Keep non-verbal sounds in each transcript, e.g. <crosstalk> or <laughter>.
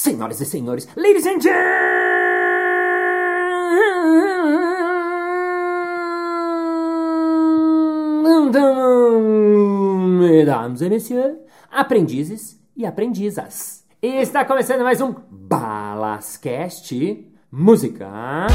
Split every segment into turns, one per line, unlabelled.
Senhoras e senhores, ladies and gentlemen, mesdames et messieurs, aprendizes e aprendizas. Está começando mais um Balascast Música.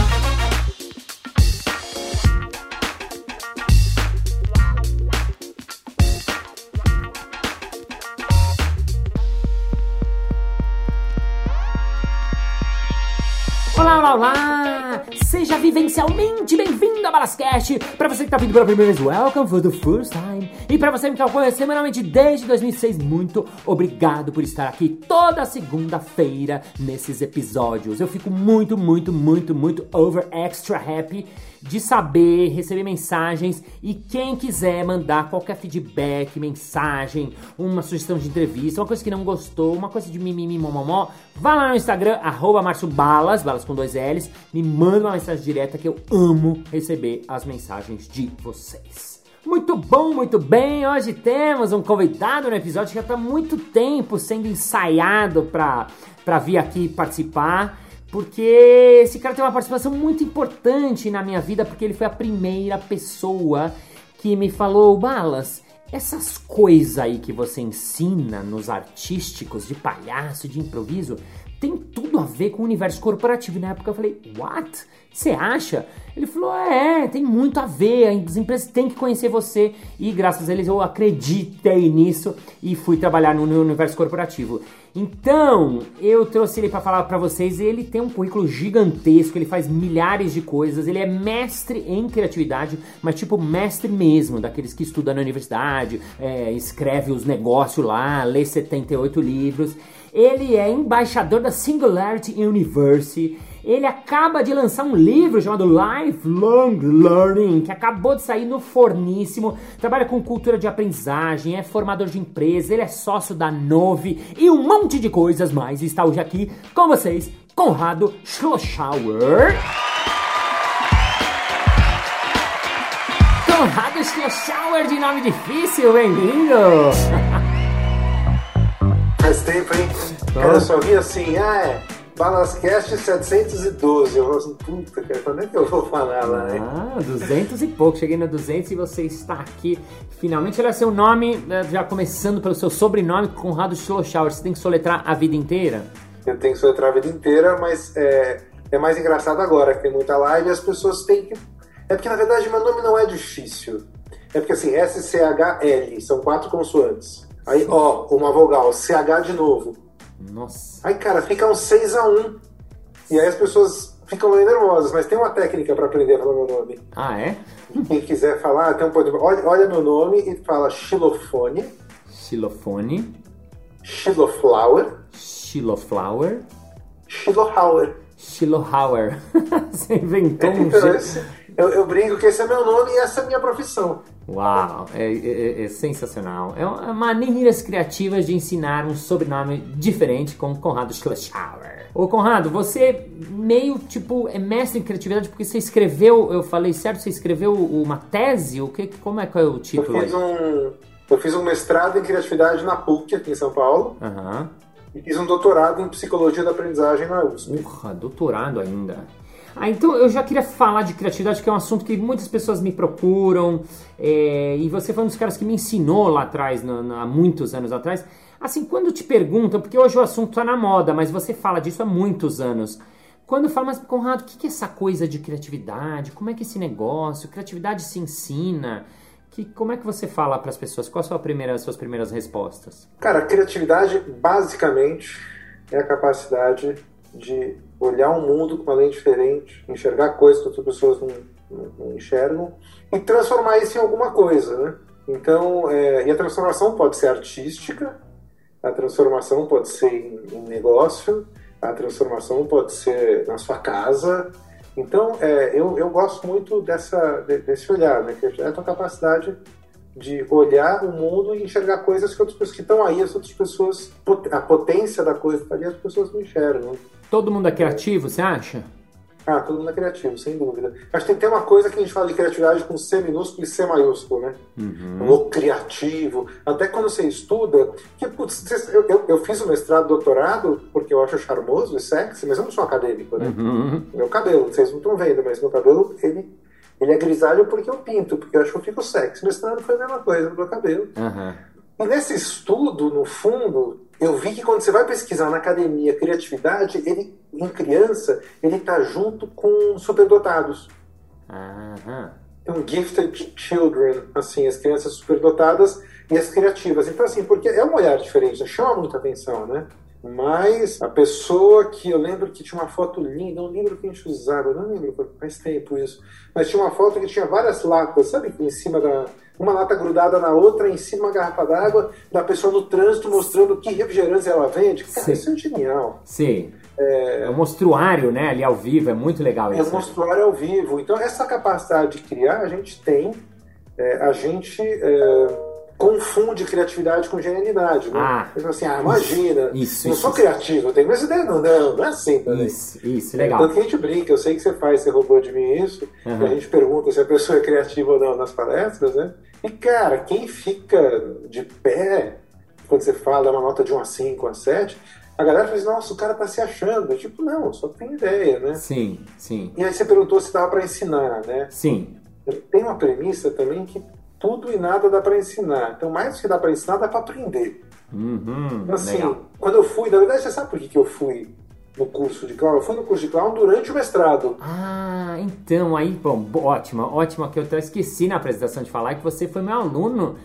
Olá! Seja vivencialmente bem-vindo a Balascast! Para você que está vindo pela primeira vez, welcome for the first time! E para você que me acompanha semanalmente desde 2006, muito obrigado por estar aqui toda segunda-feira nesses episódios. Eu fico muito, muito, muito, muito over extra happy de saber, receber mensagens e quem quiser mandar qualquer feedback, mensagem, uma sugestão de entrevista, uma coisa que não gostou, uma coisa de mimimi momomó, vá lá no Instagram, arroba Balas, balas com dois L's, me manda uma mensagem direta que eu amo receber as mensagens de vocês. Muito bom, muito bem. Hoje temos um convidado no episódio que já está muito tempo sendo ensaiado para vir aqui participar porque esse cara tem uma participação muito importante na minha vida, porque ele foi a primeira pessoa que me falou, Balas, essas coisas aí que você ensina nos artísticos de palhaço, de improviso, tem tudo a ver com o universo corporativo. E na época eu falei, what? Você acha? Ele falou, é, tem muito a ver, as empresas têm que conhecer você. E graças a eles eu acreditei nisso e fui trabalhar no universo corporativo. Então, eu trouxe ele para falar para vocês. Ele tem um currículo gigantesco, ele faz milhares de coisas, ele é mestre em criatividade, mas tipo mestre mesmo, daqueles que estudam na universidade, é, escreve os negócios lá, lê 78 livros. Ele é embaixador da Singularity University. Ele acaba de lançar um livro chamado Lifelong Learning, que acabou de sair no forníssimo. Trabalha com cultura de aprendizagem, é formador de empresa, ele é sócio da Nove e um monte de coisas mais. Está hoje aqui com vocês, Conrado Schlossauer. Conrado Schlossauer, de nome difícil, bem-vindo!
Faz tempo, hein? Eu só vi assim, ah, é. Balascast 712. Eu falo assim, puta, cara, quando é que eu vou falar lá, né?
Ah, 200 e pouco. Cheguei no 200 e você está aqui. Finalmente, olha seu nome, né, já começando pelo seu sobrenome, Conrado Schlossauer. Você tem que soletrar a vida inteira?
Eu tenho que soletrar a vida inteira, mas é, é mais engraçado agora, que tem muita live e as pessoas têm que... É porque, na verdade, meu nome não é difícil. É porque, assim, S-C-H-L, são quatro consoantes. Aí, ó, uma vogal, CH de novo.
Nossa.
Aí, cara, fica um 6x1. E aí as pessoas ficam meio nervosas, mas tem uma técnica para aprender a falar meu nome.
Ah, é?
Quem quiser falar, tem um poder. Olha, olha meu nome e fala xilofone.
Xilofone.
Xiloflower.
Xiloflower.
Xilohauer.
Xilohauer. <laughs> Você inventou um
Então,
jeito.
esse- eu, eu brinco que esse é meu nome e essa é a minha profissão.
Uau, é, é- é sensacional. É uma- maneiras criativas de ensinar um sobrenome diferente com Conrado Schlossauer. Ô Conrado, você meio tipo é mestre em criatividade porque você escreveu, eu falei certo, você escreveu uma tese? O que, como é que é o
Eu
título?
fiz
aí?
um, eu fiz um mestrado em criatividade na PUC, aqui em São Paulo,
Aham.
e fiz um doutorado em psicologia da aprendizagem na USP.
Urra, doutorado ainda. Ah, então eu já queria falar de criatividade, que é um assunto que muitas pessoas me procuram, é, e você foi um dos caras que me ensinou lá atrás, na- na- há muitos anos atrás. Assim, quando te perguntam, porque hoje o assunto tá na moda, mas você fala disso há muitos anos. Quando fala, mas Conrado, o que que é essa coisa de criatividade? Como é que é esse negócio? Criatividade se ensina? Que, como é que você fala para as pessoas? Quais são primeira- as suas primeiras respostas?
Cara, criatividade, basicamente, é a capacidade de olhar o mundo com uma lente diferente, enxergar coisas que outras pessoas não, não- não enxergam e transformar isso em alguma coisa, né? Então, é, e a transformação pode ser artística, a transformação pode ser em, em negócio, a transformação pode ser na sua casa. Então, é, eu, eu gosto muito dessa, de- desse olhar, né? Que é a tua capacidade de olhar o mundo e enxergar coisas que outras pessoas que estão aí, as outras pessoas, a potência da coisa que está ali, as pessoas não enxergam.
Todo mundo é criativo, você acha?
Ah, todo mundo é criativo, sem dúvida. Acho que tem que ter uma coisa que a gente fala de criatividade com C minúsculo e C maiúsculo, né? Uhum. O criativo. Até quando você estuda, que, putz, eu, eu, eu, fiz o mestrado, doutorado, porque eu acho charmoso e sexy, mas eu não sou acadêmico, né? Uhum. Meu cabelo, vocês não estão vendo, mas meu cabelo, ele, ele é grisalho porque eu pinto, porque eu acho que eu fico sexy. O mestrado foi a mesma coisa no meu cabelo. Uhum. E nesse estudo, no fundo, eu vi que quando você vai pesquisar na academia criatividade, ele, em criança, ele está junto com superdotados. Uhum. Então, gifted children, assim, as crianças superdotadas e as criativas. Então, assim, porque é um olhar diferente, chama muita atenção, né? Mas a pessoa que eu lembro que tinha uma foto linda, não lembro que a gente usava, não lembro, faz tempo isso, mas tinha uma foto que tinha várias latas, sabe, em cima da, uma lata grudada na outra, em cima uma garrafa d'água, da pessoa no trânsito mostrando que refrigerante ela vende. Cara, isso é genial.
Sim. É... é um mostruário, né, ali ao vivo, é muito legal
isso. É um mostruário ao vivo. Então, essa capacidade de criar, a gente tem, é, a gente é, confunde criatividade com genialidade, né? Ah, então, assim, ah, imagina, isso, isso, sou isso. criativo, eu tenho minhas ideias, não, não, não é assim também.
Isso, isso, legal.
Tanto que a gente brinca, eu sei que você faz, você roubou de mim isso, uhum. a gente pergunta se a pessoa é criativa ou não nas palestras, né? E, cara, quem fica de pé quando você fala uma nota de 1 a 5, 1 a 7, a galera fala assim, nossa, o cara tá se achando. Eu, tipo, não, só tem ideia, né?
Sim, sim.
E aí você perguntou se dava para ensinar, né?
Sim.
Tem uma premissa também que tudo e nada dá para ensinar. Então, mais do que dá para ensinar, dá para aprender.
Uhum,
então, assim, legal. quando eu fui, na verdade, você sabe por que, que eu fui no curso de clown? Eu fui no curso de clown durante o mestrado.
Ah, então, aí, bom, ótima, ótima, que eu até esqueci na apresentação de falar que você foi meu aluno.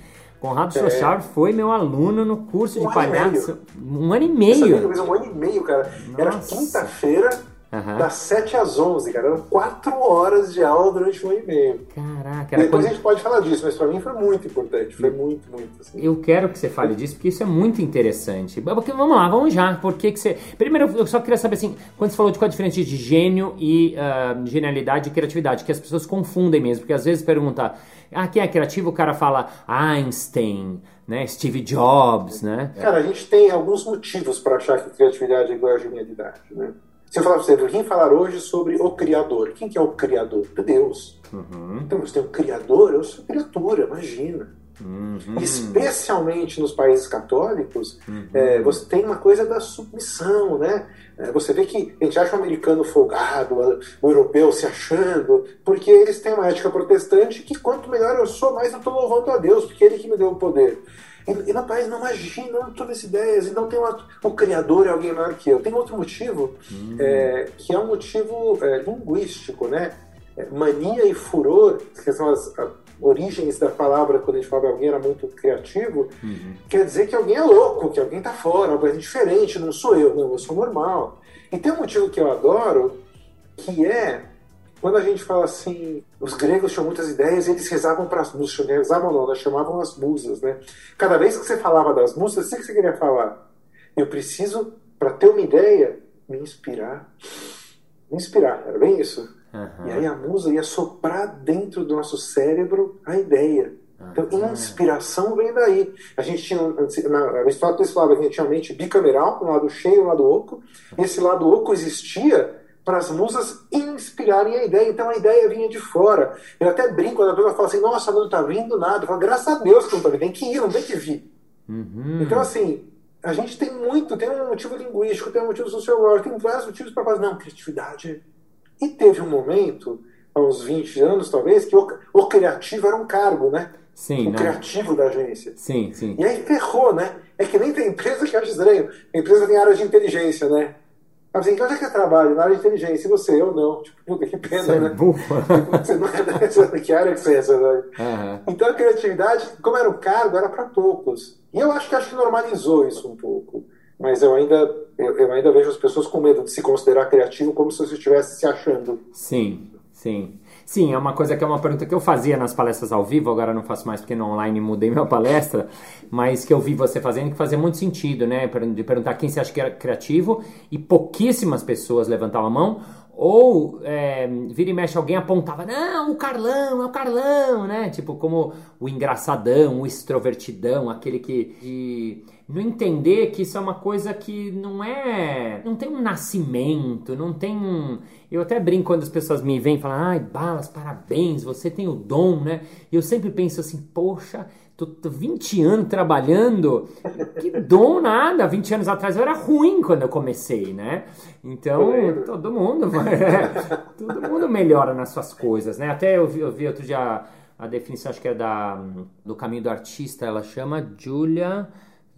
Conrado é. Sochar foi meu aluno no curso um de palhaço. Um ano e meio.
Eu fiz um ano e meio, cara. Nossa. Era quinta-feira, Uhum. Das 7 às 11, cara. Eram 4 horas de aula durante um ano e meio.
Caraca.
Depois quando... a gente pode falar disso, mas pra mim foi muito importante. Foi muito, muito. Assim.
Eu quero que você fale disso, porque isso é muito interessante. Porque, vamos lá, vamos já. Por que, que você... Primeiro, eu só queria saber, assim, quando você falou de qual a diferença de gênio e uh, genialidade e criatividade, que as pessoas confundem mesmo. Porque às vezes pergunta, ah, quem é criativo? O cara fala Einstein, né? Steve Jobs, né?
Cara, a gente tem alguns motivos para achar que criatividade é igual a genialidade, né? Se eu falar para você, vim falar hoje sobre o Criador. Quem que é o Criador? É Deus. Uhum. Então, você tem um Criador, eu sou criatura, imagina. Uhum. Especialmente nos países católicos, uhum. é, você tem uma coisa da submissão, né? É, você vê que a gente acha o americano folgado, o europeu se achando, porque eles têm uma ética protestante que quanto melhor eu sou, mais eu estou louvando a Deus, porque ele que me deu o poder. País não imagina, não todas ideias, então tem uma, o criador é alguém maior que eu. Tem outro motivo, hum. é, que é um motivo é, linguístico, né? É, mania e furor, que são as, as, origens da palavra quando a gente fala que alguém era muito criativo, uhum. quer dizer que alguém é louco, que alguém está fora, algo é diferente, não sou eu, não, eu sou normal. E tem um motivo que eu adoro, que é quando a gente fala assim, os gregos tinham muitas ideias e eles rezavam para as musas, rezavam não, nós chamavam as musas, né? Cada vez que você falava das musas, o que você queria falar? Eu preciso, para ter uma ideia, me inspirar. Me inspirar, era bem isso? Uhum. E aí a musa ia soprar dentro do nosso cérebro a ideia. Então, inspiração vem daí. A gente tinha, na Aristóteles falava que a gente tinha mente bicameral, um lado cheio e um lado oco. Esse lado oco existia para as musas inspirarem a ideia. Então a ideia vinha de fora. Eu até brinco quando a pessoa fala assim: nossa, não está vindo nada. Eu falo, graças a Deus que não está vindo. Tem que ir, não tem que vir. Uhum. Então, assim, a gente tem muito, tem um motivo linguístico, tem um motivo sociológico, tem vários motivos para fazer. Não, criatividade. E teve um momento, há uns 20 anos talvez, que o, o criativo era um cargo, né?
Sim,
o
né?
criativo da agência.
Sim, sim.
E aí ferrou, né? É que nem tem empresa que acha estranho. A empresa tem área de inteligência, né? Assim, onde é que eu trabalho? Na área de inteligência. E você? Eu não. Tipo, puta, que pena, você é né? É <laughs> você não é dessa, que área que você é essa, né? Uhum. Então a criatividade, como era o cargo, era para poucos. E eu acho que acho que normalizou isso um pouco. Mas eu ainda, eu, eu ainda vejo as pessoas com medo de se considerar criativo como se você estivesse se achando.
Sim, sim. Sim, é uma coisa que é uma pergunta que eu fazia nas palestras ao vivo, agora não faço mais porque no online mudei minha palestra, mas que eu vi você fazendo que fazia muito sentido, né? De perguntar quem você acha que era criativo e pouquíssimas pessoas levantavam a mão, ou é, vira e mexe alguém apontava, não, o Carlão, é o Carlão, né? Tipo, como o engraçadão, o extrovertidão, aquele que de não entender que isso é uma coisa que não é. não tem um nascimento, não tem um. Eu até brinco quando as pessoas me vêm e falam, ai, Balas, parabéns, você tem o dom, né? E eu sempre penso assim, poxa, tô, tô 20 anos trabalhando, que dom nada, 20 anos atrás eu era ruim quando eu comecei, né? Então, todo mundo, <laughs> todo mundo melhora nas suas coisas, né? Até eu vi, eu vi outro dia a definição, acho que é da, do caminho do artista, ela chama Julia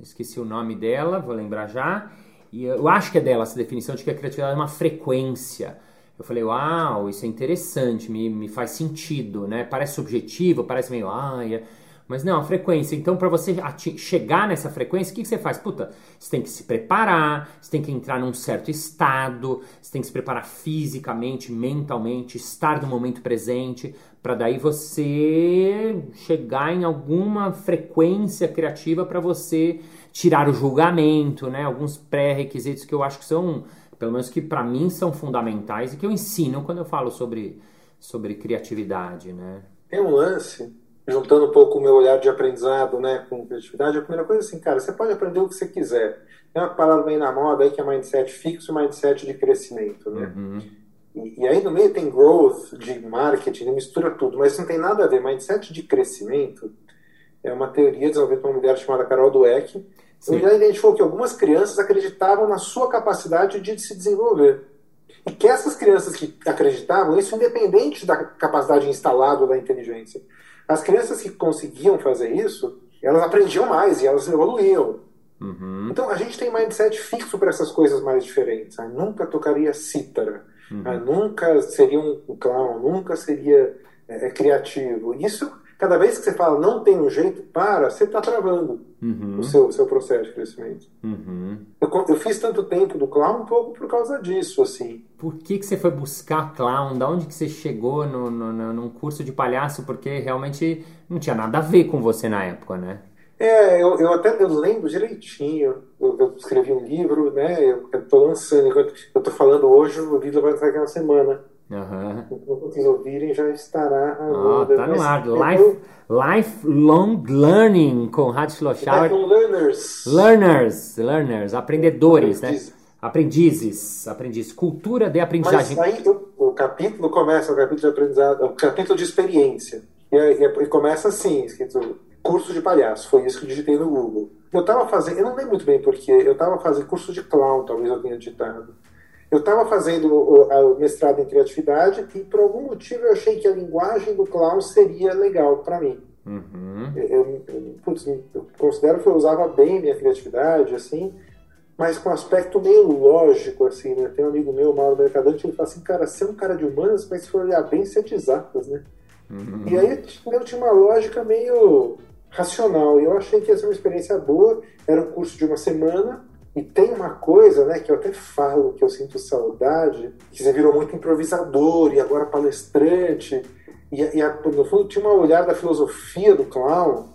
esqueci o nome dela, vou lembrar já. E eu acho que é dela essa definição de que a criatividade é uma frequência. Eu falei, uau, isso é interessante, me, me faz sentido, né? Parece subjetivo, parece meio, ah. Mas não, a frequência. Então, para você chegar nessa frequência, o que, que você faz? Puta, você tem que se preparar, você tem que entrar num certo estado, você tem que se preparar fisicamente, mentalmente, estar no momento presente, para daí você chegar em alguma frequência criativa para você tirar o julgamento, né? Alguns pré-requisitos que eu acho que são, pelo menos que para mim são fundamentais e que eu ensino quando eu falo sobre, sobre criatividade, né?
Tem um lance, juntando um pouco o meu olhar de aprendizado, né, com criatividade, a primeira coisa é assim, cara, você pode aprender o que você quiser. Tem uma palavra bem na moda aí que é mindset fixo e mindset de crescimento, né? Uhum. E, e, aí no meio tem growth de marketing, mistura tudo, mas não tem nada a ver. Mindset de crescimento é uma teoria desenvolvida por uma mulher chamada Carol Dweck. Sim. Ela identificou que algumas crianças acreditavam na sua capacidade de se desenvolver. E que essas crianças que acreditavam, isso independente da capacidade instalada da inteligência. As crianças que conseguiam fazer isso, elas aprendiam mais e elas evoluíam. Uhum. Então a gente tem mindset fixo para essas coisas mais diferentes. Eu nunca tocaria cítara Uhum. Ah, nunca seria um clown, nunca seria é, é, criativo. Isso, cada vez que você fala não tem um jeito, para, você está travando uhum. o seu, seu processo de crescimento. Uhum. Eu, eu, fiz tanto tempo do clown um pouco por causa disso, assim.
Por que, que você foi buscar clown? Da onde que você chegou no, no, no, num curso de palhaço? Porque realmente não tinha nada a ver com você na época, né?
É, eu, eu até eu lembro direitinho. Eu, eu, escrevi um livro, né? Eu estou lançando, enquanto eu estou falando hoje, o livro vai sair na semana. Uhum. Quando vocês ouvirem, já estará
oh, Tá no ar. Life, lifelong Learning com Rádio Schlossauer.
Lifelong Learners.
Learners, learners, aprendedores, né? Aprendizes, aprendizes. Cultura de aprendizagem.
Mas aí o, o capítulo começa, o capítulo de aprendizado, o capítulo de experiência. E, e, e começa assim, escrito curso de palhaço, foi isso que eu digitei no Google. Eu estava fazendo, eu não lembro muito bem porquê, eu estava fazendo curso de clown, talvez eu tenha digitado. Eu estava fazendo o, o, mestrado em criatividade e por algum motivo eu achei que a linguagem do clown seria legal para mim. Uhum. Eu, eu, putz, eu, considero que eu usava bem minha criatividade, assim, mas com um aspecto meio lógico, assim, né? Tem um amigo meu, Mauro Mercadante, ele fala assim, cara, você é um cara de humanas, mas se for olhar bem, você é de exatas, né? Uhum. E aí eu tinha uma lógica meio racional. E eu achei que ia ser uma experiência boa. Era um curso de uma semana. E tem uma coisa, né, que eu até falo que eu sinto saudade, que você virou muito improvisador e agora palestrante. E, e a, no fundo tinha uma olhar da filosofia do clown,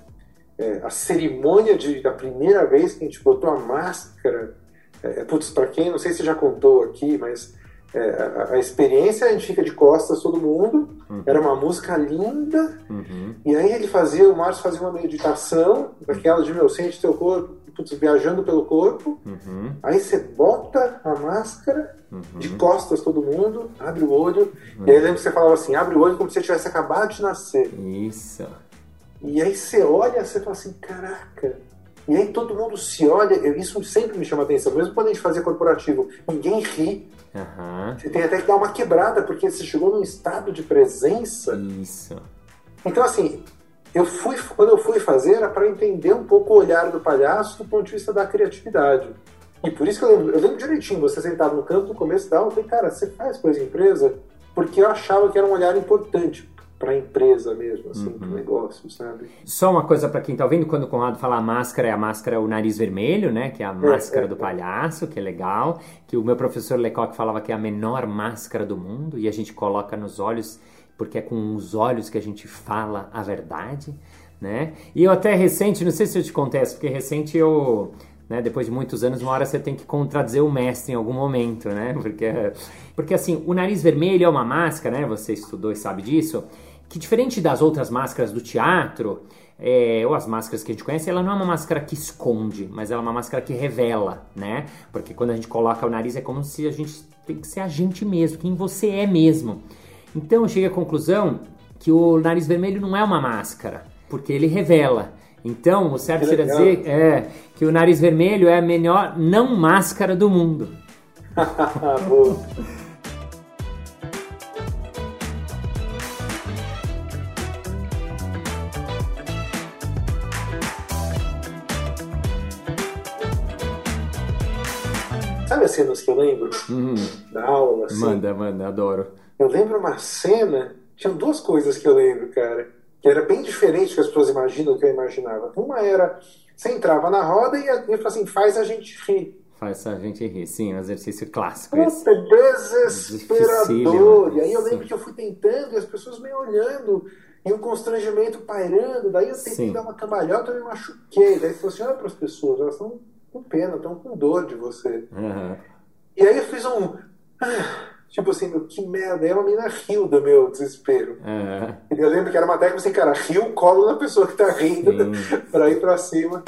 é, a cerimônia de, da primeira vez que a gente botou a máscara. É, putz, para quem, não sei se já contou aqui, mas é, a, a, experiência a gente fica de costas todo mundo, uhum. era uma música linda, uhum. e aí ele fazia, o Márcio fazia uma meditação, daquela de meu, sente teu corpo, putz, viajando pelo corpo, uhum. aí você bota a máscara uhum. de costas todo mundo, abre o olho, e aí lembra que você falava assim, abre o olho como se você tivesse acabado de nascer.
Isso.
E aí você olha, você fala assim, caraca, e aí todo mundo se olha, isso sempre me chama atenção, mesmo quando a gente fazia corporativo, ninguém ri, Uhum. Você tem até que dar uma quebrada, porque você chegou num estado de presença.
Isso.
Então, assim, eu fui, quando eu fui fazer, era para entender um pouco o olhar do palhaço do ponto de vista da criatividade. E por isso que eu lembro, eu lembro direitinho, você sentado no canto no começo da aula, eu falei, cara, você faz coisa em empresa? Porque eu achava que era um olhar importante para a empresa mesmo, assim, uhum. para o negócio, sabe?
Só uma coisa para quem está ouvindo, quando o Conrado fala a máscara, é a máscara o nariz vermelho, né? Que é a é, máscara é, do palhaço, que é legal. Que o meu professor Lecoq falava que é a menor máscara do mundo e a gente coloca nos olhos, porque é com os olhos que a gente fala a verdade, né? E eu até recente, não sei se eu te contesto, porque recente eu né? Depois de muitos anos, uma hora você tem que contradizer o mestre em algum momento, né? <laughs> Porque, porque assim, o nariz vermelho é uma máscara, né? Você estudou e sabe disso que diferente das outras máscaras do teatro, é, ou as máscaras que a gente conhece, ela não é uma máscara que esconde, mas ela é uma máscara que revela, né? Porque quando a gente coloca o nariz é como se a gente tem que ser a gente mesmo, quem você é mesmo. Então eu cheguei à conclusão que o nariz vermelho não é uma máscara, porque ele revela. Então, o certo seria dizer é, que o nariz vermelho é a melhor não máscara do mundo. <laughs> Boa.
Cenas que eu lembro uhum. da aula? Assim?
Manda, manda, adoro.
Eu lembro uma cena, tinham duas coisas que eu lembro, cara, que era bem diferente do que as pessoas imaginam do que eu imaginava. Uma era, você entrava na roda e ia falar assim, faz a gente rir.
Faz a gente rir, sim, um exercício clássico.
Puta, desesperador. E aí eu lembro sim. que eu fui tentando e as pessoas me olhando e um constrangimento pairando. Daí eu tentei sim. dar uma cambalhota e me machuquei. Daí falou assim: olha para as pessoas, elas estão com pena, estão com dor de você. Uhum. E aí eu fiz um. Ah, tipo assim, meu, que merda. Aí uma menina riu do meu desespero. Uhum. E eu lembro que era uma técnica assim, cara, riu, colo na pessoa que tá rindo <laughs> pra ir pra cima.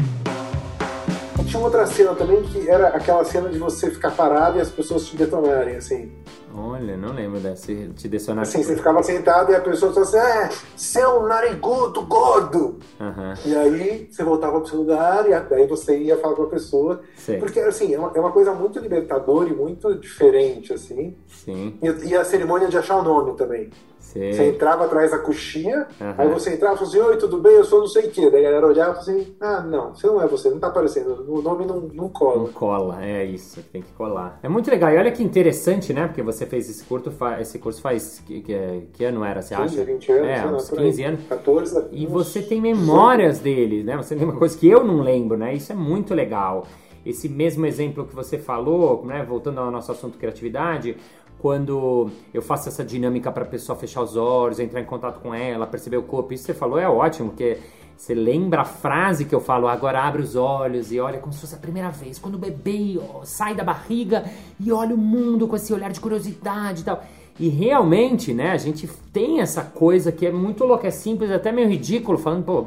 Tinha outra cena também que era aquela cena de você ficar parado e as pessoas te detonarem, assim.
Olha, não lembro dessa. Te decionar.
Assim, você ficava sentado e a pessoa só assim, é, seu narigudo gordo! Uhum. E aí você voltava pro seu lugar e aí você ia falar com a pessoa. Sim. Porque, assim, é uma, é uma coisa muito libertadora e muito diferente, assim.
Sim.
E, e a cerimônia de achar o nome também. Sim. Você entrava atrás da coxinha, uhum. aí você entrava e falava assim, oi, tudo bem? Eu sou não sei o quê. Daí a galera olhava e falava assim, ah, não, você não é você, não tá aparecendo, o nome não, não cola.
Não cola, é isso, tem que colar. É muito legal, e olha que interessante, né? Porque você fez esse curso, esse curso faz, que, que, que ano era, você 15, acha?
20 anos.
É, uns 15 anos.
14.
E você tem memórias dele, né? Você tem uma coisa que eu não lembro, né? Isso é muito legal esse mesmo exemplo que você falou, né, voltando ao nosso assunto criatividade, quando eu faço essa dinâmica para a pessoa fechar os olhos, entrar em contato com ela, perceber o corpo, isso que você falou é ótimo, porque você lembra a frase que eu falo, agora abre os olhos e olha como se fosse a primeira vez, quando o bebê sai da barriga e olha o mundo com esse olhar de curiosidade e tal. E realmente, né, a gente tem essa coisa que é muito louca, é simples, até meio ridículo, falando, pô,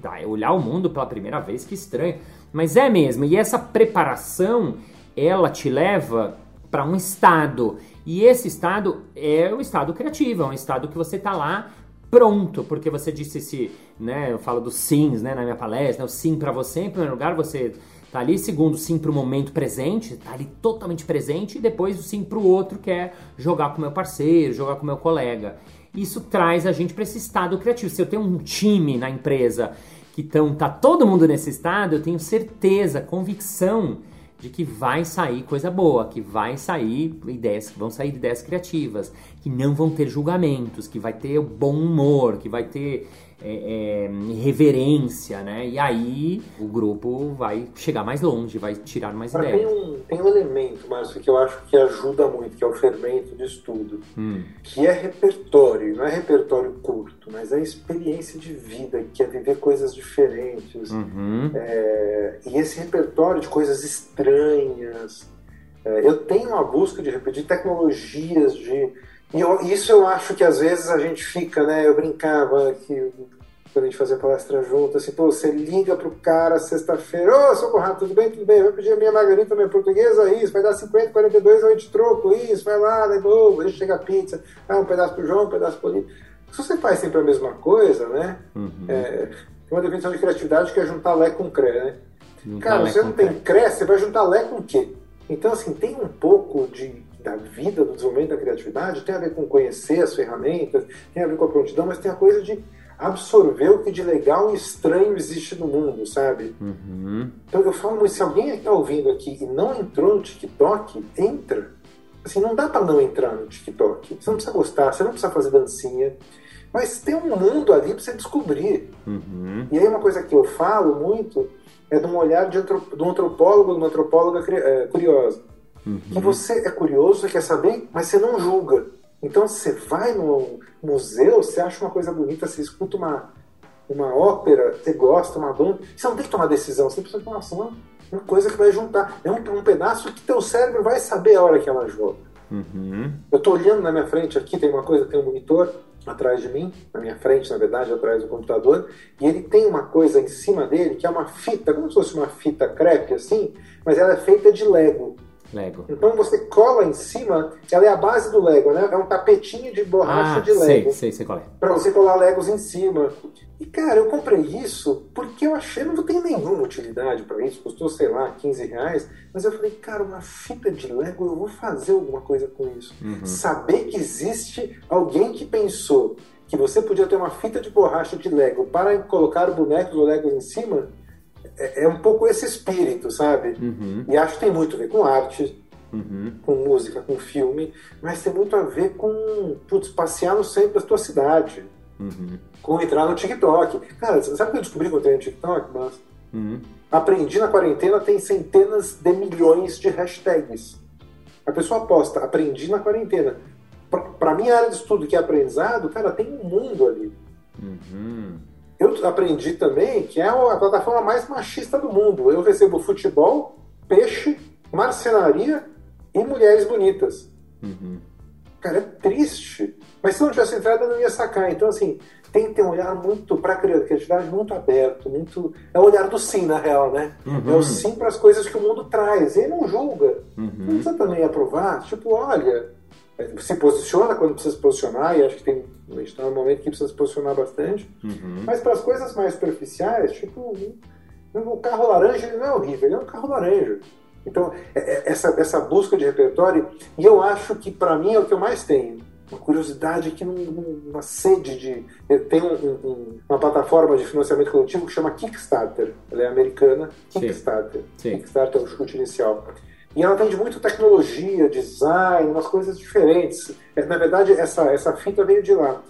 tá, olhar o mundo pela primeira vez, que estranho. Mas é mesmo, e essa preparação, ela te leva para um estado. E esse estado é o estado criativo, é um estado que você está lá pronto, porque você disse esse, né, eu falo dos sims, né, na minha palestra, né, o sim para você, em primeiro lugar, você tá ali, segundo, sim para o momento presente, tá ali totalmente presente, e depois o sim para o outro, que é jogar com meu parceiro, jogar com meu colega. Isso traz a gente para esse estado criativo. Se eu tenho um time na empresa que tão, tá todo mundo nesse estado, eu tenho certeza, convicção de que vai sair coisa boa, que vai sair ideias, vão sair ideias criativas, que não vão ter julgamentos, que vai ter bom humor, que vai ter é, é, reverência, né? E aí o grupo vai chegar mais longe, vai tirar mais
Mas
ideias.
Tem um, tem um elemento, Márcio, que eu acho que ajuda muito, que é o fermento de estudo, hum. que é repertório, não é repertório curto, mas é experiência de vida, que é viver coisas diferentes. Uhum. É, e esse repertório de coisas estranhas. É, eu tenho uma busca de, de tecnologias, de eu, isso eu acho que às vezes a gente fica, né? Eu brincava que quando a gente fazia palestra junto, assim, pô, você liga pro cara sexta-feira, ô, oh, Socorrado, tudo bem, tudo bem, vai pedir a minha margarita, minha portuguesa, isso, vai dar 50, 42, eu te troco, isso, vai lá, daí, novo, deixa chegar a pizza, ah, um pedaço pro João, um pedaço pro Lino. Se você faz sempre a mesma coisa, né? Uhum. É, tem uma definição de criatividade que é juntar Lé com Cré, né? Juntar cara, você não tem Cré, você vai juntar Lé com o quê? Então, assim, tem um pouco de da vida, do desenvolvimento da criatividade, tem a ver com conhecer as ferramentas, tem a ver com a prontidão, mas tem a coisa de absorver o que de legal e estranho existe no mundo, sabe? Uhum. Então eu falo muito, se alguém está ouvindo aqui e não entrou no TikTok, entra. Assim, não dá para não entrar no TikTok. Você não precisa gostar, você não precisa fazer dancinha. Mas tem um mundo ali para você descobrir. Uhum. E aí uma coisa que eu falo muito é de um olhar de, de um antropólogo, de uma antropóloga eh, curiosa. Uhum. Que você é curioso, você quer saber, mas você não julga. Então você vai no museu, você acha uma coisa bonita, você escuta uma, uma ópera, você gosta, uma banda, você não tem que tomar decisão, você precisa tomar ação. Uma coisa que vai juntar. É um, um pedaço que teu cérebro vai saber a hora que ela joga. Uhum. Eu estou olhando na minha frente aqui, tem uma coisa, tem um monitor, atrás de mim, na minha frente, na verdade, atrás do computador, e ele tem uma coisa em cima dele que é uma fita, como se fosse uma fita crepe assim, mas ela é feita de Lego.
Lego.
Então você cola em cima, ela é a base do Lego, né? É um tapetinho de borracha
Ah,
de Lego.
sei, sei, sei qual é.
Pra você colar Legos em cima. E cara, eu comprei isso porque eu achei, não tem nenhuma utilidade pra isso, custou, sei lá, 15 reais, mas eu falei, cara, uma fita de Lego, eu vou fazer alguma coisa com isso. Saber que existe alguém que pensou que você podia ter uma fita de borracha de Lego para colocar bonecos ou Legos em cima, é, é um pouco esse espírito, sabe?
Uhum,
E acho que tem muito a ver com arte,
uhum.
com música, com filme, mas tem muito a ver com putz, passear no centro da tua cidade,
Uhum.
com entrar no TikTok. Cara, sabe o que eu descobri quando eu entrei no TikTok? Mas
Uhum.
aprendi na quarentena tem centenas de milhões de hashtags. A pessoa posta, aprendi na quarentena. Pra minha área de estudo, que é aprendizado, cara, tem um mundo ali.
Uhum.
Eu aprendi também que é a plataforma mais machista do mundo. Eu recebo futebol, peixe, marcenaria e mulheres bonitas.
Uhum.
Cara, é triste. Mas se não tivesse entrado, eu não ia sacar. Então, assim, tem que ter um olhar muito para criatividade, muito aberto, muito. É o olhar do sim, na real, né?
Uhum.
É o sim para as coisas que o mundo traz. E não julga. Não
Uhum.
precisa também aprovar. Tipo, olha, se posiciona quando precisa se posicionar, e acho que tem. A gente está num momento que precisa se posicionar bastante.
Uhum.
Mas para as coisas mais superficiais, tipo, o carro laranja ele não é horrível, ele é um carro laranja. Então, é- é- essa, essa busca de repertório, e eu acho que para mim é o que eu mais tenho. Uma curiosidade que não, uma sede de. tenho um- um- uma plataforma de financiamento coletivo que chama Kickstarter. Ela é americana,
Sim.
Kickstarter.
Sim.
Kickstarter é o chute inicial. E ela atende muito tecnologia, design, umas coisas diferentes. É, Na verdade, essa, essa fita veio de lá.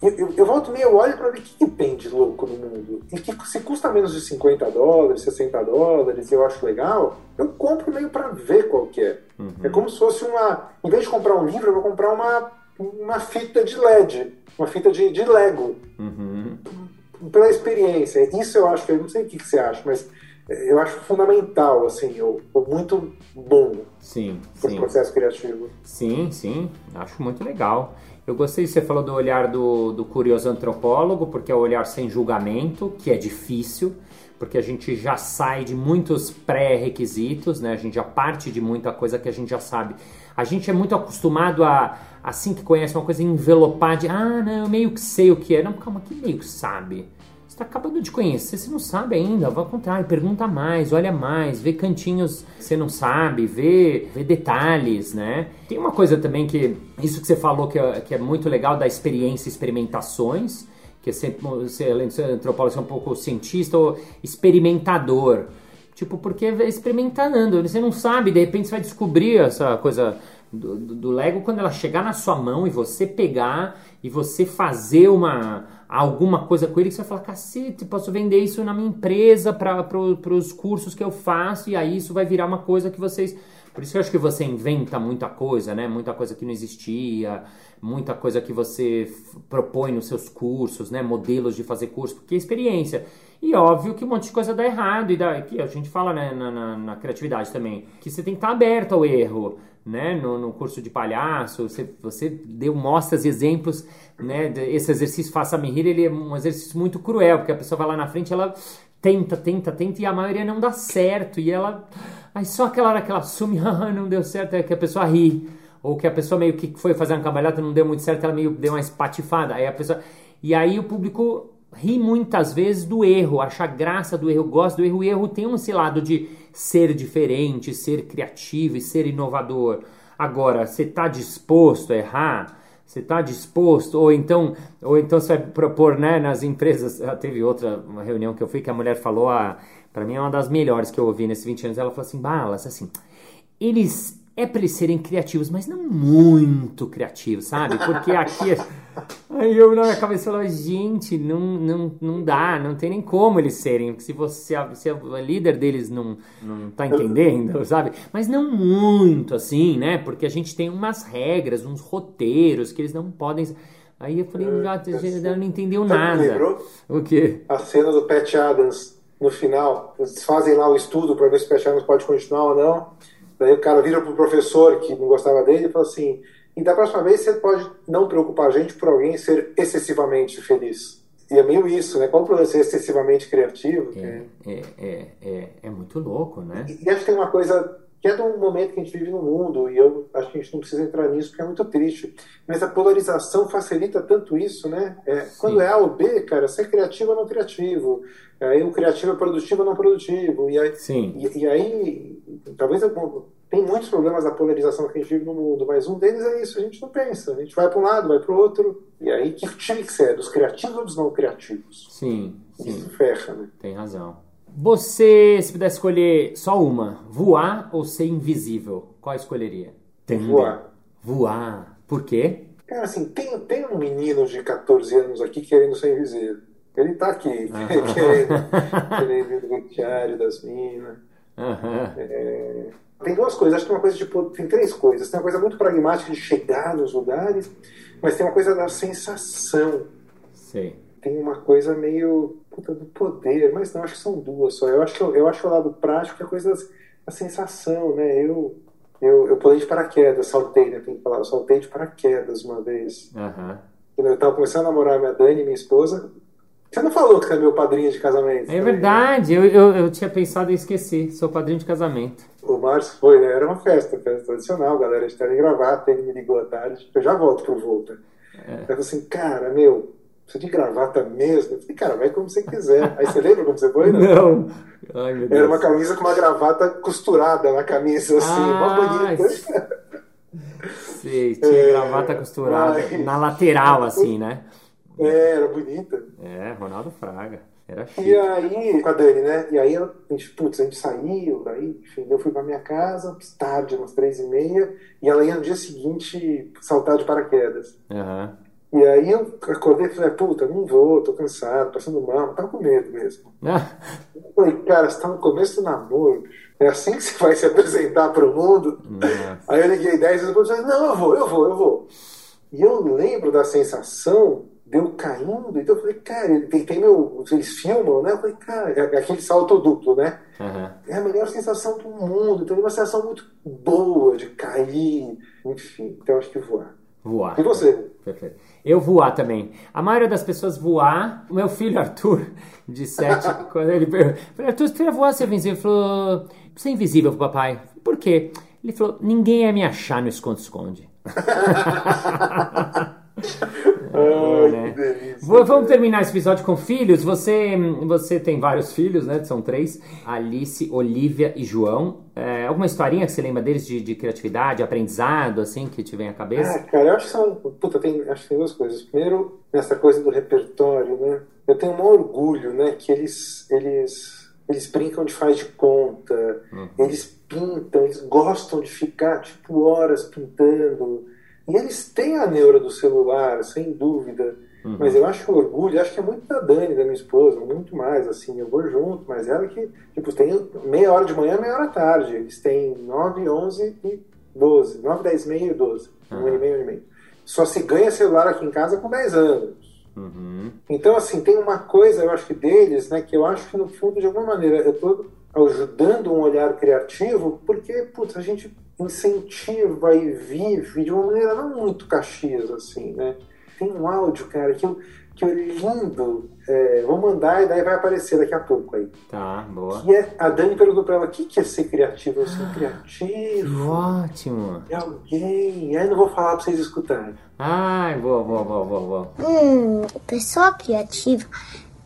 Eu, eu, eu volto meio, eu olho para ver o que, que tem de louco no mundo. E que se custa menos de 50 dólares, 60 dólares, eu acho legal, eu compro meio para ver qual que é.
Uhum.
É como se fosse uma. Em vez de comprar um livro, eu vou comprar uma, uma fita de LED, uma fita de, de Lego,
Uhum.
pela experiência. Isso eu acho que, eu não sei o que, que você acha, mas eu acho fundamental, assim, ou, ou muito bom
Sim,
para o
sim.
processo criativo.
Sim, sim, acho muito legal. Eu gostei, você falou do olhar do, do curioso antropólogo, porque é o olhar sem julgamento, que é difícil, porque a gente já sai de muitos pré-requisitos, né? A gente já parte de muita coisa que a gente já sabe. A gente é muito acostumado a, assim que conhece uma coisa, envelopar de, ah, não, eu meio que sei o que é. Não, calma, que meio que sabe? Você está acabando de conhecer, você não sabe ainda, vai ao contrário, pergunta mais, olha mais, vê cantinhos que você não sabe, vê, vê detalhes, né? Tem uma coisa também que, isso que você falou que é, que é muito legal da experiência experimentações, que é sempre, você, além de ser antropólogo, você é um pouco cientista ou experimentador. Tipo, porque é experimentando, você não sabe, de repente você vai descobrir essa coisa do, do, Lego quando ela chegar na sua mão e você pegar e você fazer uma alguma coisa com ele que você vai falar, cacete, posso vender isso na minha empresa para pro, os cursos que eu faço e aí isso vai virar uma coisa que vocês... Por isso que eu acho que você inventa muita coisa, né? Muita coisa que não existia, muita coisa que você propõe nos seus cursos, né? Modelos de fazer curso, porque é experiência. E óbvio que um monte de coisa dá errado, e dá, que a gente fala né, na, na, na criatividade também, que você tem que estar aberto ao erro, né? No, no curso de palhaço, você, você deu mostras exemplos, né? Esse exercício Faça-me Rir, ele é um exercício muito cruel, porque a pessoa vai lá na frente, ela tenta, tenta, tenta, e a maioria não dá certo, e ela... Aí só aquela hora que ela assume, <laughs> ah, não deu certo, é que a pessoa ri. Ou que a pessoa meio que foi fazer uma cambalhota, não deu muito certo, ela meio deu uma espatifada. Aí a pessoa... E aí o público ri muitas vezes do erro, acha graça do erro, gosta do erro. O erro tem esse lado de ser diferente, ser criativo e ser inovador. Agora, você está disposto a errar? Você está disposto? Ou então, ou então você vai propor, né, nas empresas. Ah, Teve outra reunião que eu fui que a mulher falou, ah, para mim é uma das melhores que eu ouvi nesses 20 anos. Ela falou assim: Balas, assim, eles. É para eles serem criativos, mas não muito criativos, sabe? Porque aqui. <laughs> Aí eu na minha cabeça falava, gente, não, não, não dá, não tem nem como eles serem. porque Se você se a líder deles não, não tá entendendo, sabe? Mas não muito assim, né? Porque a gente tem umas regras, uns roteiros que eles não podem. Aí eu falei, já, já não entendeu nada.
lembrou?
O quê?
A cena do Pat Adams no final. Eles fazem lá o estudo para ver se o Pat Adams pode continuar ou não. Daí o cara vira pro professor que não gostava dele e fala assim: e da próxima vez você pode não preocupar a gente por alguém ser excessivamente feliz. E é meio isso, né? Qual o problema de ser excessivamente criativo?
É, é, é, é, é muito louco, né?
E, e acho que tem uma coisa que é de um momento que a gente vive no mundo, e eu acho que a gente não precisa entrar nisso porque é muito triste, mas a polarização facilita tanto isso, né? É, quando é A ou B, cara, ser criativo ou não criativo, aí o criativo é produtivo ou não produtivo, e aí,
Sim.
E, e aí talvez eu, tem muitos problemas da polarização que a gente vive no mundo, mas um deles é isso, a gente não pensa, a gente vai para um lado, vai para o outro, e aí que time que você é, dos criativos ou dos não criativos?
Sim, sim.
Isso ferra, né?
Tem razão. Você, se pudesse escolher só uma, voar ou ser invisível, qual escolheria? Entender.
Voar.
Voar. Por quê?
Cara, assim, tem, tem um menino de 14 anos aqui querendo ser invisível. Ele tá aqui, <laughs> querendo, querendo ir no vestiário das minas.
Aham.
É, Tem duas coisas, acho que uma coisa tipo, tem três coisas. Tem uma coisa muito pragmática de chegar nos lugares, mas tem uma coisa da sensação.
Sei.
Tem uma coisa meio puta, do poder, mas não, acho que são duas só. Eu acho que, eu acho que o lado prático é a coisa da, sensação, né? Eu, eu, eu pulei de paraquedas, saltei, né? Tem que falar, eu saltei de paraquedas uma vez. Quando eu tava começando a namorar minha Dani, minha esposa. Você não falou que você é meu padrinho de casamento?
É
né?
verdade, eu, eu, eu tinha pensado em esquecer. Sou padrinho de casamento.
O Márcio foi, né? Era uma festa, festa tradicional, galera de terno e gravata, ele me ligou à tarde, eu já volto pro Volta.
É.
Ele falou assim, cara, meu, você de gravata mesmo? Eu falei, cara, vai como você quiser. Aí você lembra como você foi? <laughs> Não?
Não. Ai, meu Deus.
Era uma camisa com uma gravata costurada na camisa, assim,
Ah,
mó bonita.
Sei, tinha
É,
gravata costurada
ai.
na lateral, assim, né?
É, era bonita.
É, Ronaldo Fraga. Era
E
chique.
aí, com a Dani, né? E aí, a gente, putz, a gente saiu, daí, enfim, eu fui pra minha casa, tarde, umas três e meia, e ela ia no dia seguinte saltar de paraquedas.
Aham.
E aí eu acordei e falei, puta, não vou, tô cansado, passando mal, tava com medo mesmo.
Ah,
Eu falei, cara, você tá no começo do namoro, bicho. é assim que você vai se apresentar pro mundo?
nossa.
Aí eu liguei 10 vezes e falei, não, eu vou, eu vou, eu vou. E eu lembro da sensação de eu caindo, então eu falei, cara, tem, tem meu, eles filmam, né? Eu falei, cara, é aquele salto duplo, né?
Aham.
É a melhor sensação do mundo, então é uma sensação muito boa de cair, enfim, então eu acho que voar.
Voar.
E você?
Perfeito. Eu voar também. A maioria das pessoas voar. O meu filho Arthur, de 7, <laughs> quando ele perguntou, Arthur, você queria voar ser invisível? Ele falou, você é invisível pro papai. Por quê? Ele falou, ninguém ia me achar no esconde-esconde. <laughs>
Ai,
né?
que delícia.
Vou- Vamos terminar esse episódio com filhos. Você, você tem vários filhos, né? São três: Alice, Olivia e João. É, alguma historinha que você lembra deles de, de criatividade, aprendizado, assim, que te vem à
Ah,
cabeça?
cara, eu acho que são. Puta, tem, acho que tem duas coisas. Primeiro, nessa coisa do repertório, né? Eu tenho um orgulho, né? Que eles, eles, eles brincam de faz de conta, eles pintam, eles gostam de ficar, tipo, horas pintando. E eles têm a neura do celular, sem dúvida. Mas eu acho orgulho, acho que é muito da Dani, da minha esposa, muito mais, assim, eu vou junto, mas ela que, tipo, tem meia hora de manhã, meia hora tarde. Eles têm 9, 11 e 12. 9, 10, meio e 12. Um ano e meio, um ano e meio. Só se ganha celular aqui em casa com 10 anos.
Uhum.
Então, assim, tem uma coisa, eu acho que deles, né, que eu acho que no fundo, de alguma maneira, eu estou ajudando um olhar criativo, porque, putz, a gente incentiva e vive de uma maneira não muito caxias, assim, né? Tem um áudio, cara, que eu, que eu é lindo, é, vou mandar e daí vai aparecer daqui a pouco aí.
Tá, boa.
Que é, a Dani perguntou pra ela, o que, que é ser criativo? Eu sou criativo,
Ótimo.
é alguém, aí não vou falar pra vocês escutarem.
Ai, boa, boa, boa, boa, boa.
Hum, pessoa criativa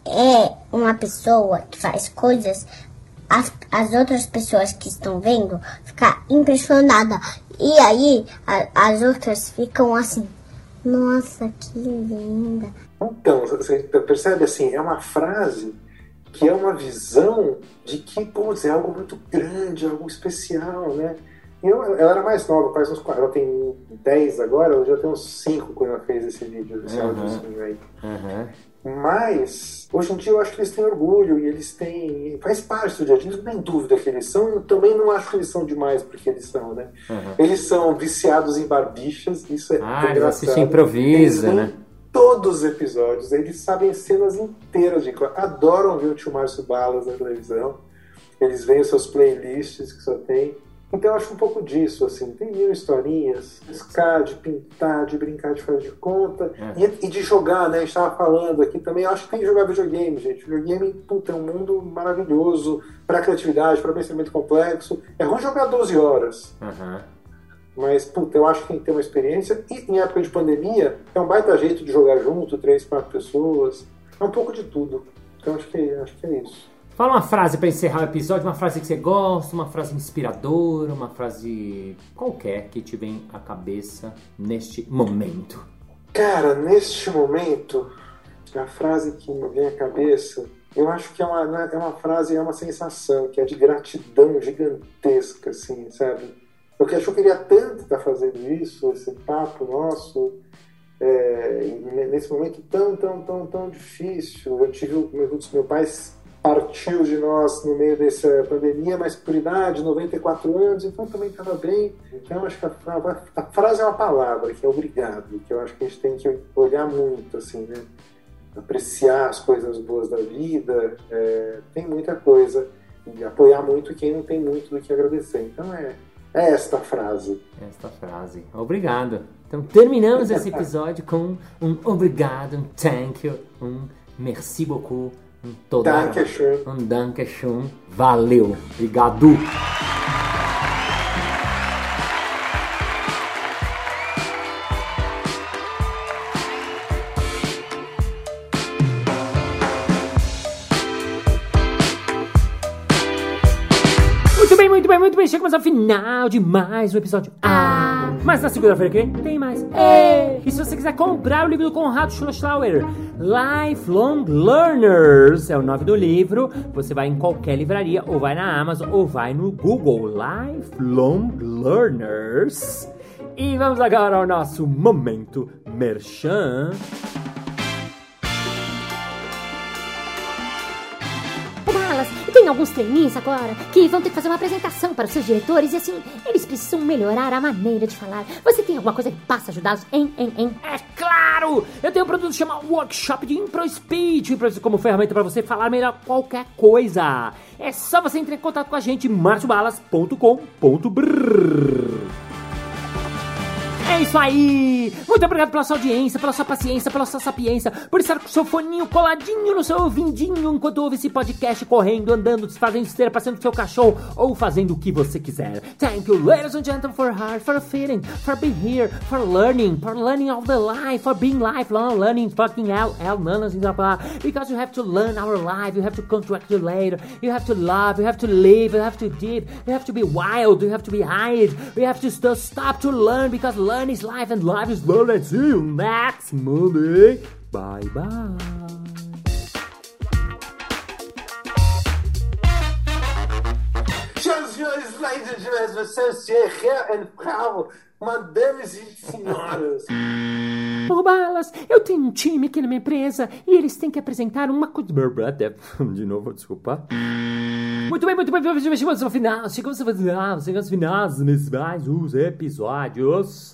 é uma pessoa que faz coisas as, as outras pessoas que estão vendo ficar impressionada e aí a- as outras ficam assim nossa que linda
Então, você percebe assim, é uma frase que é uma visão de que, putz, é algo muito grande, algo especial, né? E eu, ela era mais nova, quase uns ela tem 10 agora, ela já tem uns 5 quando ela fez esse vídeo, esse
Uhum.
aí.
Aham.
Mas, hoje em dia eu acho que eles têm orgulho e eles têm. faz parte do dia, não tem dúvida que eles são, eu também não acho que eles são demais porque eles são, né?
Uhum.
Eles são viciados em barbichas, isso é
Ah, eles
engraçado.
assistem improvisa,
Eles
né?
Todos os episódios, eles sabem cenas inteiras de. Adoram ver o tio Márcio Balas na televisão. Eles veem os seus playlists que só tem. Então eu acho um pouco disso, assim, tem mil historinhas, riscar, de pintar, de brincar de fazer de conta
É.
e, e de jogar, né? A gente estava falando aqui também, eu acho que tem que jogar videogame, gente. Videogame, puta, é um mundo maravilhoso para criatividade, para pensamento complexo. É ruim jogar 12 horas,
Aham.
mas, puta, eu acho que tem que ter uma experiência. E em época de pandemia, é um baita jeito de jogar junto, três, quatro pessoas. É um pouco de tudo. Então acho que, acho que é isso.
Fala uma frase pra encerrar o episódio, uma frase que você gosta, uma frase inspiradora, uma frase qualquer que te vem à cabeça neste momento.
Cara, neste momento, a frase que me vem à cabeça, eu acho que é uma, não é uma frase, é uma sensação, que é de gratidão gigantesca, assim, sabe? Porque acho que eu queria tanto estar fazendo isso, esse papo nosso, é, nesse momento tão, tão, tão, tão difícil. Eu tive o meu, meu pai partiu de nós no meio dessa pandemia, mas por idade, 94 anos, então também estava bem. Então acho que a, fra- a frase é uma palavra, que é obrigado, que eu acho que a gente tem que olhar muito, assim, né? Apreciar as coisas boas da vida, é, tem muita coisa, e apoiar muito quem não tem muito do que agradecer. Então é, é esta frase.
Esta frase. Obrigado. Então terminamos esse <laughs> episódio com um obrigado, um thank you, um merci beaucoup, um toda
Dankeschön.
um dankeschön. Valeu. Obrigado. Muito bem. Chegamos ao final de mais um episódio. Ah! Mas na segunda-feira que vem tem mais. É. E se você quiser comprar o livro do Conrado Schlossauer, Lifelong Learners, é o nome do livro, você vai em qualquer livraria, ou vai na Amazon, ou vai no Google. Lifelong Learners. E vamos agora ao nosso momento merchan.
Tem alguns trainees agora que vão ter que fazer uma apresentação para os seus diretores e assim, eles precisam melhorar a maneira de falar. Você tem alguma coisa que possa ajudá-los em, em, em?
É claro! Eu tenho um produto chamado Workshop de Impro Speech Impro- como ferramenta para você falar melhor qualquer coisa. É só você entrar em contato com a gente, marciobalas.com.br. É isso aí! Muito obrigado pela sua audiência, pela sua paciência, pela sua sapiência, por estar com o seu foninho coladinho no seu ouvidinho enquanto ouve esse podcast correndo, andando, fazendo esteira, passeando com seu cachorro ou fazendo o que você quiser. Thank you, ladies and gentlemen, for heart, for feeling, for being here, for learning, for learning of the life, for being lifelong learning fucking hell, hell, blah, because you have to learn our life, you have to contract later, you have to love, you have to live, you have to live, you have to be wild, you have to be hide, you have to st- stop to learn because learn is life and life is learn. And see you next Monday. Bye bye.
Senhores, ladies and vocês, Frau, madames e senhoras.
Ô, Balas, eu tenho um time aqui na minha empresa e eles têm que apresentar uma coisa. De novo, desculpa. Muito bem, muito bem, chegamos ao final, chegamos ao final, chegamos ao final dos mais os episódios.